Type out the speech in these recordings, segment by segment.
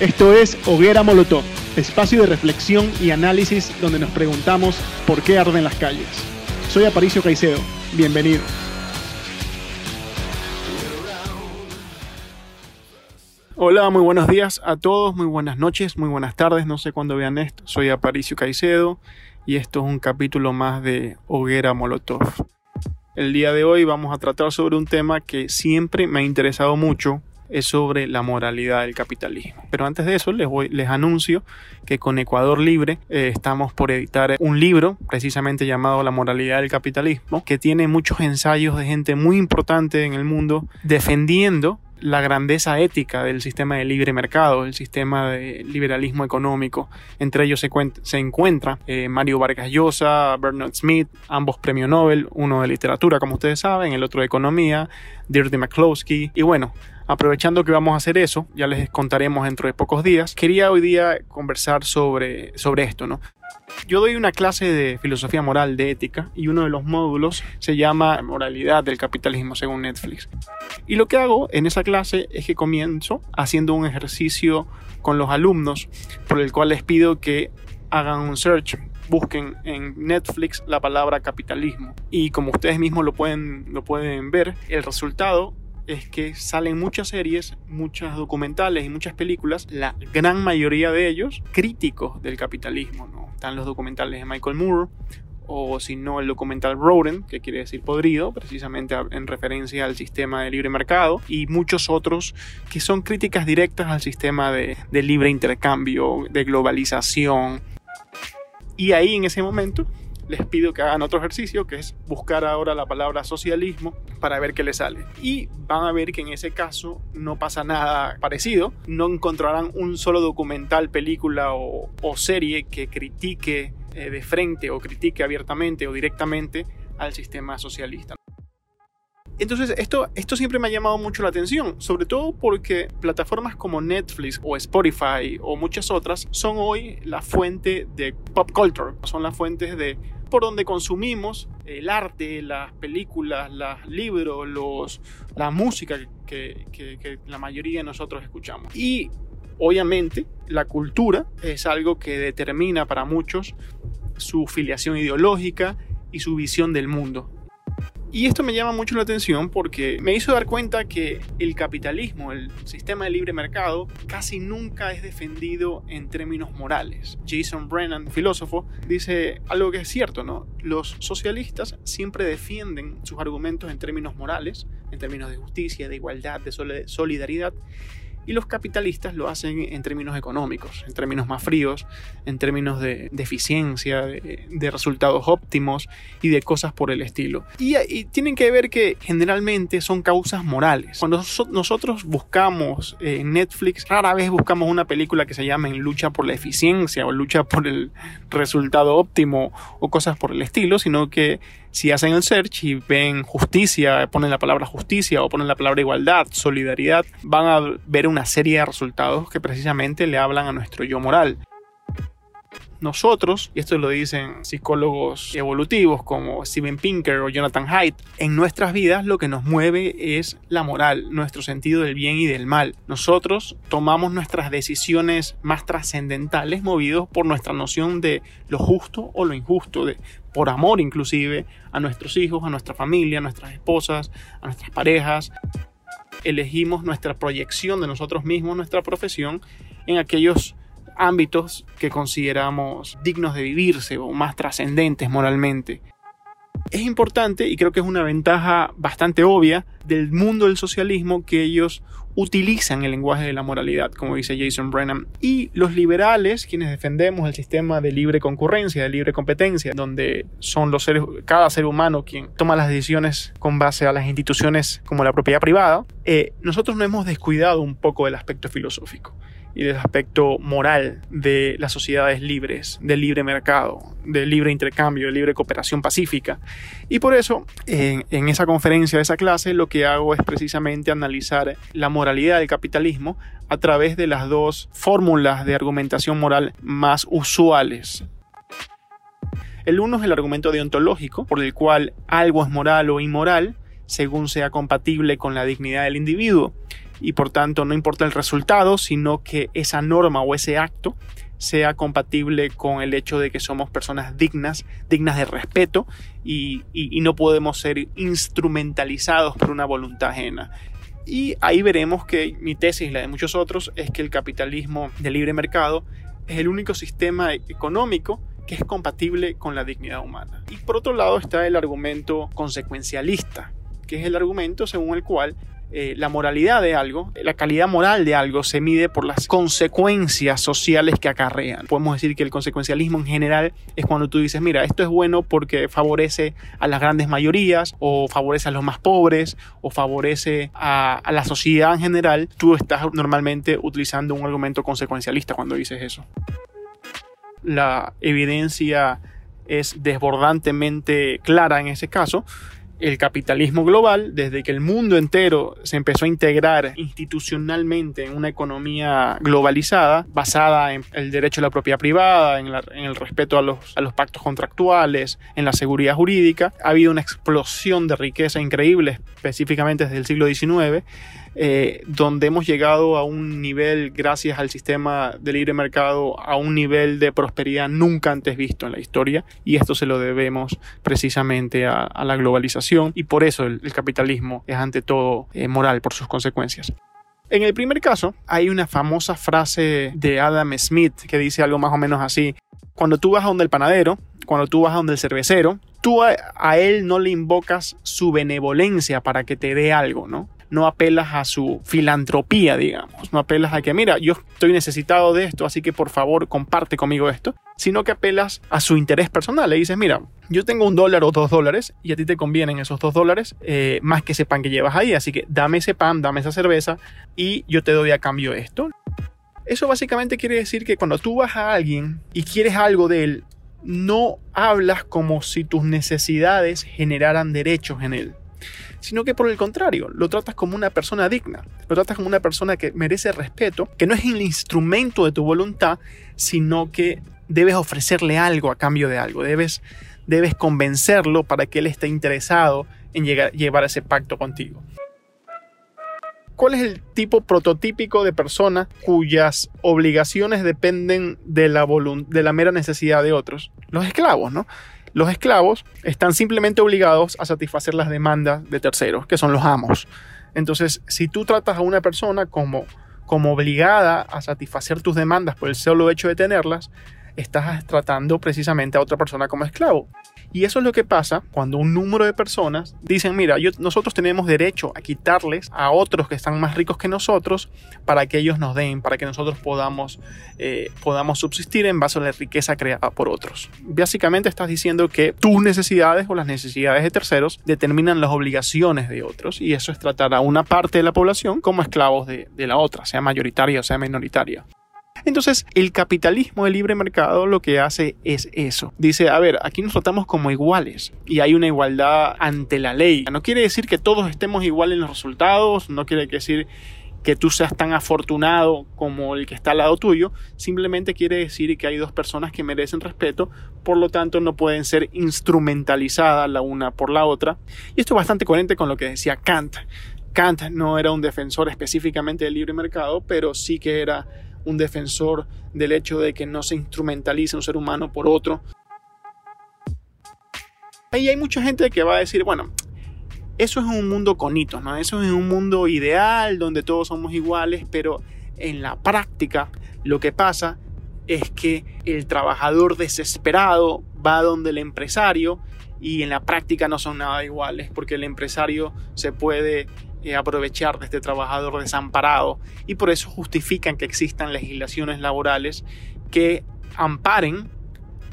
Esto es Hoguera Molotov, espacio de reflexión y análisis donde nos preguntamos por qué arden las calles. Soy Aparicio Caicedo, bienvenido. Hola, muy buenos días a todos, muy buenas noches, muy buenas tardes, no sé cuándo vean esto. Soy Aparicio Caicedo y esto es un capítulo más de Hoguera Molotov. El día de hoy vamos a tratar sobre un tema que siempre me ha interesado mucho, es sobre la moralidad del capitalismo. Pero antes de eso les, les anuncio que con Ecuador Libre eh, estamos por editar un libro precisamente llamado La moralidad del capitalismo, que tiene muchos ensayos de gente muy importante en el mundo defendiendo la grandeza ética del sistema de libre mercado, el sistema de liberalismo económico. Entre ellos se, se encuentra eh, Mario Vargas Llosa, Bernard Smith, ambos premio Nobel, uno de literatura, como ustedes saben, el otro de economía, Dirty McCloskey. Y bueno, Aprovechando que vamos a hacer eso, ya les contaremos dentro de pocos días, quería hoy día conversar sobre, sobre esto, ¿no? Yo doy una clase de filosofía moral, de ética, y uno de los módulos se llama Moralidad del capitalismo según Netflix. Y lo que hago en esa clase es que comienzo haciendo un ejercicio con los alumnos por el cual les pido que hagan un search busquen en Netflix la palabra capitalismo y como ustedes mismos lo pueden, lo pueden ver, el resultado es que salen muchas series, muchas documentales y muchas películas, la gran mayoría de ellos críticos del capitalismo. ¿no? Están los documentales de Michael Moore, o si no el documental Rodent, que quiere decir podrido, precisamente en referencia al sistema de libre mercado, y muchos otros que son críticas directas al sistema de libre intercambio, de globalización. Y ahí en ese momento les pido que hagan otro ejercicio, que es buscar ahora la palabra socialismo para ver qué les sale. Y van a ver que en ese caso no pasa nada parecido. No encontrarán un solo documental, película o, serie que critique eh, de frente o critique abiertamente o directamente al sistema socialista. Entonces, esto, esto siempre me ha llamado mucho la atención, sobre todo porque plataformas como Netflix o Spotify o muchas otras son hoy la fuente de pop culture, son las fuentes de por donde consumimos el arte, las películas, los libros, los, la música que, que la mayoría de nosotros escuchamos. Y obviamente la cultura es algo que determina para muchos su filiación ideológica y su visión del mundo. Y esto me llama mucho la atención porque me hizo dar cuenta que el capitalismo, el sistema de libre mercado, casi nunca es defendido en términos morales. Jason Brennan, filósofo, dice algo que es cierto, ¿no? Los socialistas siempre defienden sus argumentos en términos morales, en términos de justicia, de igualdad, de solidaridad y los capitalistas lo hacen en términos económicos, en términos más fríos, en términos de, eficiencia, de, resultados óptimos y de cosas por el estilo. Y, tienen que ver que generalmente son causas morales. Cuando nosotros buscamos en Netflix, rara vez buscamos una película que se llame Lucha por la eficiencia o Lucha por el resultado óptimo o cosas por el estilo, sino que si hacen el search y ven justicia, ponen la palabra justicia o ponen la palabra igualdad, solidaridad, van a ver una serie de resultados que precisamente le hablan a nuestro yo moral. Nosotros, y esto lo dicen psicólogos evolutivos como Steven Pinker o Jonathan Haidt, en nuestras vidas lo que nos mueve es la moral, nuestro sentido del bien y del mal. Nosotros tomamos nuestras decisiones más trascendentales movidos por nuestra noción de lo justo o lo injusto, de por amor inclusive a nuestros hijos, a nuestra familia, a nuestras esposas, a nuestras parejas. Elegimos nuestra proyección de nosotros mismos, nuestra profesión, en aquellos ámbitos que consideramos dignos de vivirse o más trascendentes moralmente. Es importante y creo que es una ventaja bastante obvia del mundo del socialismo que ellos utilizan el lenguaje de la moralidad, como dice Jason Brennan. Y los liberales, quienes defendemos el sistema de libre concurrencia, de libre competencia, donde son los seres, cada ser humano quien toma las decisiones con base a las instituciones como la propiedad privada, eh, nosotros no hemos descuidado un poco el aspecto filosófico y del aspecto moral de las sociedades libres, del libre mercado, del libre intercambio, de libre cooperación pacífica. Y por eso, en, esa conferencia, esa clase, lo que hago es precisamente analizar la moralidad del capitalismo a través de las dos fórmulas de argumentación moral más usuales. El uno es el argumento deontológico, por el cual algo es moral o inmoral según sea compatible con la dignidad del individuo y por tanto no importa el resultado, sino que esa norma o ese acto sea compatible con el hecho de que somos personas dignas, dignas de respeto y, no podemos ser instrumentalizados por una voluntad ajena. Y ahí veremos que mi tesis y la de muchos otros es que el capitalismo de libre mercado es el único sistema económico que es compatible con la dignidad humana. Y por otro lado está el argumento consecuencialista, que es el argumento según el cual eh, la moralidad de algo, la calidad moral de algo se mide por las consecuencias sociales que acarrean. Podemos decir que el consecuencialismo en general es cuando tú dices, mira, esto es bueno porque favorece a las grandes mayorías o favorece a los más pobres o favorece a, a la sociedad en general. Tú estás normalmente utilizando un argumento consecuencialista cuando dices eso. La evidencia es desbordantemente clara en ese caso el capitalismo global, desde que el mundo entero se empezó a integrar institucionalmente en una economía globalizada, basada en el derecho a la propiedad privada, en, el respeto a los, a los pactos contractuales, en la seguridad jurídica, ha habido una explosión de riqueza increíble, específicamente desde el siglo XIX, eh, donde hemos llegado a un nivel, gracias al sistema de libre mercado, a un nivel de prosperidad nunca antes visto en la historia, y esto se lo debemos precisamente a, la globalización, y por eso el, capitalismo es ante todo eh, moral por sus consecuencias. En el primer caso, hay una famosa frase de Adam Smith que dice algo más o menos así. Cuando tú vas a donde el panadero, cuando tú vas a donde el cervecero, tú a, él no le invocas su benevolencia para que te dé algo, ¿no? No apelas a su filantropía, digamos, no apelas a que, mira, yo estoy necesitado de esto, así que por favor comparte conmigo esto, sino que apelas a su interés personal. Le dices, mira, yo tengo un dólar o dos dólares y a ti te convienen esos dos dólares eh, más que ese pan que llevas ahí, así que dame ese pan, dame esa cerveza y yo te doy a cambio esto. Eso básicamente quiere decir que cuando tú vas a alguien y quieres algo de él, no hablas como si tus necesidades generaran derechos en él sino que por el contrario, lo tratas como una persona digna, lo tratas como una persona que merece respeto, que no es el instrumento de tu voluntad, sino que debes ofrecerle algo a cambio de algo, debes, debes convencerlo para que él esté interesado en llegar, llevar ese pacto contigo. ¿Cuál es el tipo prototípico de persona cuyas obligaciones dependen de la, de la mera necesidad de otros? Los esclavos, ¿no? Los esclavos están simplemente obligados a satisfacer las demandas de terceros, que son los amos. Entonces, si tú tratas a una persona como, como obligada a satisfacer tus demandas por el solo hecho de tenerlas, estás tratando precisamente a otra persona como esclavo. Y eso es lo que pasa cuando un número de personas dicen, mira, nosotros tenemos derecho a quitarles a otros que están más ricos que nosotros para que ellos nos den, para que nosotros podamos, eh, podamos subsistir en base a la riqueza creada por otros. Básicamente estás diciendo que tus necesidades o las necesidades de terceros determinan las obligaciones de otros y eso es tratar a una parte de la población como esclavos de, de la otra, sea mayoritaria o sea minoritaria. Entonces, el capitalismo de libre mercado lo que hace es eso. Dice, a ver, aquí nos tratamos como iguales y hay una igualdad ante la ley. No quiere decir que todos estemos iguales en los resultados, no quiere decir que tú seas tan afortunado como el que está al lado tuyo, simplemente quiere decir que hay dos personas que merecen respeto, por lo tanto no pueden ser instrumentalizadas la una por la otra. Y esto es bastante coherente con lo que decía Kant. Kant no era un defensor específicamente del libre mercado, pero sí que era un defensor del hecho de que no se instrumentalice un ser humano por otro. Ahí hay mucha gente que va a decir, bueno, eso es un mundo con hitos, ¿no? Eso es un mundo ideal donde todos somos iguales, pero en la práctica lo que pasa es que el trabajador desesperado va donde el empresario y en la práctica no son nada iguales porque el empresario se puede eh, aprovechar de este trabajador desamparado y por eso justifican que existan legislaciones laborales que amparen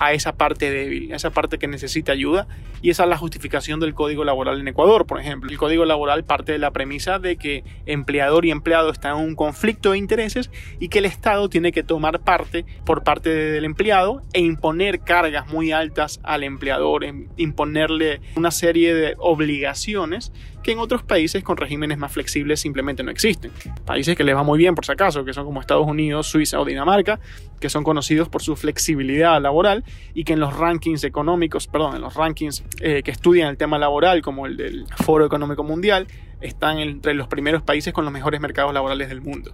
a esa parte débil, a esa parte que necesita ayuda. Y esa es la justificación del Código Laboral en Ecuador, por ejemplo. El Código Laboral parte de la premisa de que empleador y empleado están en un conflicto de intereses y que el Estado tiene que tomar parte por parte del empleado e imponer cargas muy altas al empleador, imponerle una serie de obligaciones que en otros países con regímenes más flexibles simplemente no existen. Países que les va muy bien por si acaso, que son como Estados Unidos, Suiza o Dinamarca, que son conocidos por su flexibilidad laboral y que en los rankings económicos, perdón, en los rankings eh, que estudian el tema laboral, como el del Foro Económico Mundial, están entre los primeros países con los mejores mercados laborales del mundo.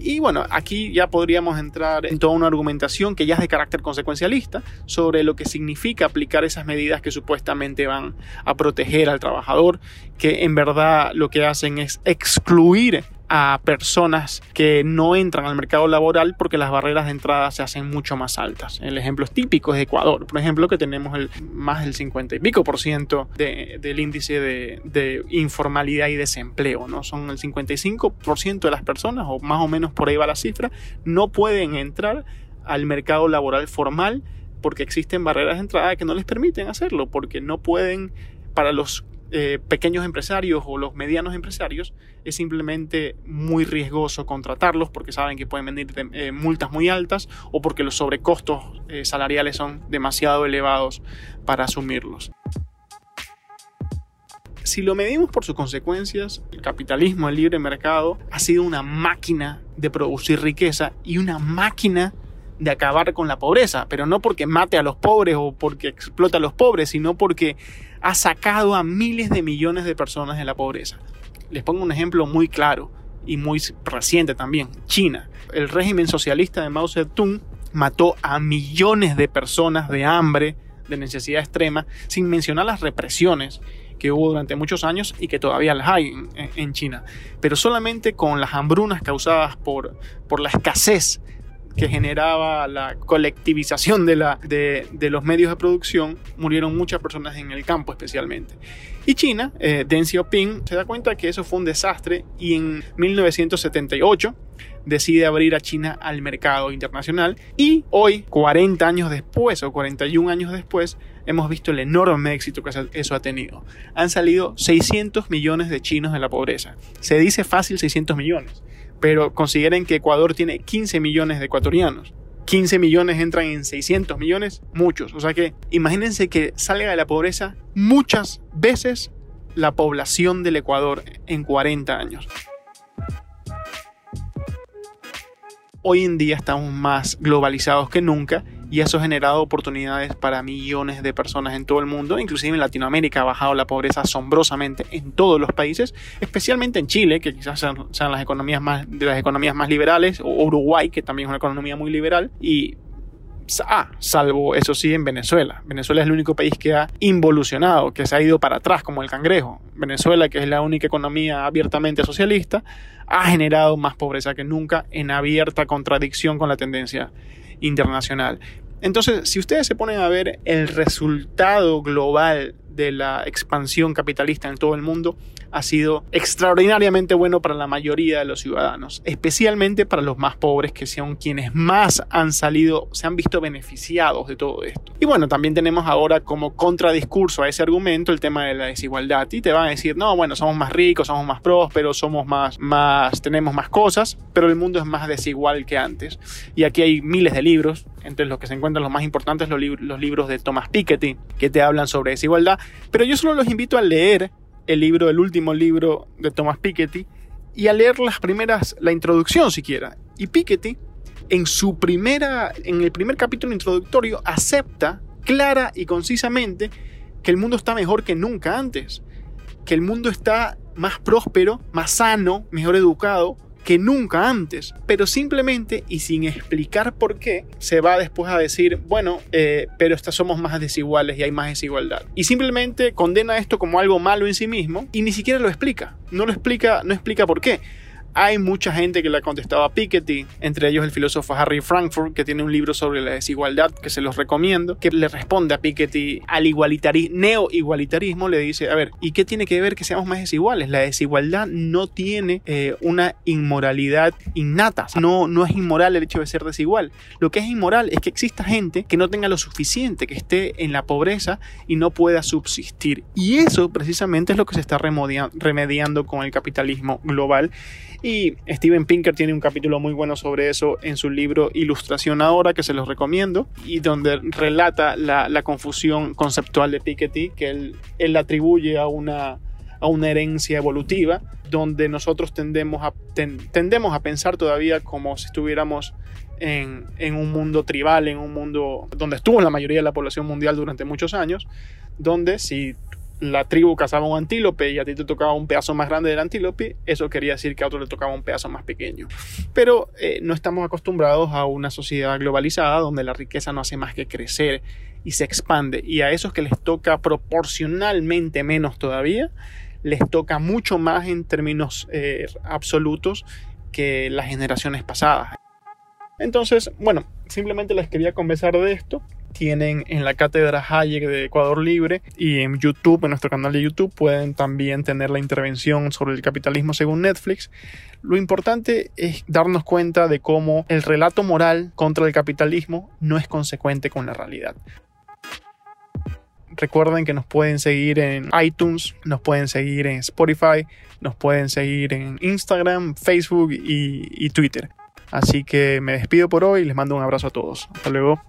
Y bueno, aquí ya podríamos entrar en toda una argumentación que ya es de carácter consecuencialista sobre lo que significa aplicar esas medidas que supuestamente van a proteger al trabajador, que en verdad lo que hacen es excluir a personas que no entran al mercado laboral porque las barreras de entrada se hacen mucho más altas. El ejemplo típico es Ecuador, por ejemplo, que tenemos el, más del 50 y pico por ciento del índice de, de, informalidad y desempleo, ¿no? Son el 55 por ciento de las personas, o más o menos por ahí va la cifra, no pueden entrar al mercado laboral formal porque existen barreras de entrada que no les permiten hacerlo, porque no pueden, para los eh, pequeños empresarios o los medianos empresarios es simplemente muy riesgoso contratarlos porque saben que pueden venir eh, multas muy altas o porque los sobrecostos eh, salariales son demasiado elevados para asumirlos. Si lo medimos por sus consecuencias, el capitalismo, el libre mercado, ha sido una máquina de producir riqueza y una máquina de acabar con la pobreza, pero no porque mate a los pobres o porque explota a los pobres, sino porque ha sacado a miles de millones de personas de la pobreza. Les pongo un ejemplo muy claro y muy reciente también, China. El régimen socialista de Mao Zedong mató a millones de personas de hambre, de necesidad extrema, sin mencionar las represiones que hubo durante muchos años y que todavía las hay en, China. Pero solamente con las hambrunas causadas por, por la escasez que generaba la colectivización de, la, de, los medios de producción, murieron muchas personas en el campo especialmente. Y China, eh, Deng Xiaoping, se da cuenta que eso fue un desastre y en 1978 decide abrir a China al mercado internacional y hoy, 40 años después o 41 años después, hemos visto el enorme éxito que eso ha tenido. Han salido 600 millones de chinos de la pobreza. Se dice fácil 600 millones pero consideren que Ecuador tiene 15 millones de ecuatorianos. 15 millones entran en 600 millones, muchos. O sea que imagínense que salga de la pobreza muchas veces la población del Ecuador en 40 años. Hoy en día estamos más globalizados que nunca y eso ha generado oportunidades para millones de personas en todo el mundo, inclusive en Latinoamérica ha bajado la pobreza asombrosamente en todos los países, especialmente en Chile, que quizás sean, las economías más de las economías más liberales, o Uruguay, que también es una economía muy liberal, y Ah, salvo eso sí en Venezuela. Venezuela es el único país que ha involucionado, que se ha ido para atrás como el cangrejo. Venezuela, que es la única economía abiertamente socialista, ha generado más pobreza que nunca en abierta contradicción con la tendencia internacional. Entonces, si ustedes se ponen a ver el resultado global de la expansión capitalista en todo el mundo, ha sido extraordinariamente bueno para la mayoría de los ciudadanos, especialmente para los más pobres que son quienes más han salido, se han visto beneficiados de todo esto. Y bueno, también tenemos ahora como contradiscurso a ese argumento el tema de la desigualdad y te van a decir, no, bueno, somos más ricos, somos más prósperos, somos más, más, tenemos más cosas, pero el mundo es más desigual que antes. Y aquí hay miles de libros, entre los que se encuentran los más importantes los, los libros de Thomas Piketty, que te hablan sobre desigualdad, pero yo solo los invito a leer el libro, el último libro de Thomas Piketty, y a leer las primeras, la introducción siquiera. Y Piketty, en su primera, en el primer capítulo introductorio, acepta clara y concisamente que el mundo está mejor que nunca antes, que el mundo está más próspero, más sano, mejor educado, que nunca antes, pero simplemente y sin explicar por qué, se va después a decir, bueno, eh, pero estas somos más desiguales y hay más desigualdad. Y simplemente condena esto como algo malo en sí mismo y ni siquiera lo explica. No lo explica, no explica por qué. Hay mucha gente que le ha contestado a Piketty, entre ellos el filósofo Harry Frankfurt, que tiene un libro sobre la desigualdad que se los recomiendo, que le responde a Piketty al igualitarismo, neo-igualitarismo, le dice, a ver, ¿y qué tiene que ver que seamos más desiguales? La desigualdad no tiene eh, una inmoralidad innata, no, no es inmoral el hecho de ser desigual. Lo que es inmoral es que exista gente que no tenga lo suficiente, que esté en la pobreza y no pueda subsistir. Y eso precisamente es lo que se está remediando con el capitalismo global Y Steven Pinker tiene un capítulo muy bueno sobre eso en su libro Ilustración ahora, que se los recomiendo, y donde relata la, confusión conceptual de Piketty, que él, él atribuye a una, a una herencia evolutiva, donde nosotros tendemos a, tendemos a pensar todavía como si estuviéramos en, en, un mundo tribal, en un mundo donde estuvo la mayoría de la población mundial durante muchos años, donde si la tribu cazaba un antílope y a ti te tocaba un pedazo más grande del antílope, eso quería decir que a otro le tocaba un pedazo más pequeño. Pero eh, no estamos acostumbrados a una sociedad globalizada donde la riqueza no hace más que crecer y se expande. Y a esos que les toca proporcionalmente menos todavía, les toca mucho más en términos eh, absolutos que las generaciones pasadas. Entonces, bueno, simplemente les quería conversar de esto tienen en la cátedra Hayek de Ecuador Libre y en YouTube, en nuestro canal de YouTube, pueden también tener la intervención sobre el capitalismo según Netflix. Lo importante es darnos cuenta de cómo el relato moral contra el capitalismo no es consecuente con la realidad. Recuerden que nos pueden seguir en iTunes, nos pueden seguir en Spotify, nos pueden seguir en Instagram, Facebook y, Twitter. Así que me despido por hoy y les mando un abrazo a todos. Hasta luego.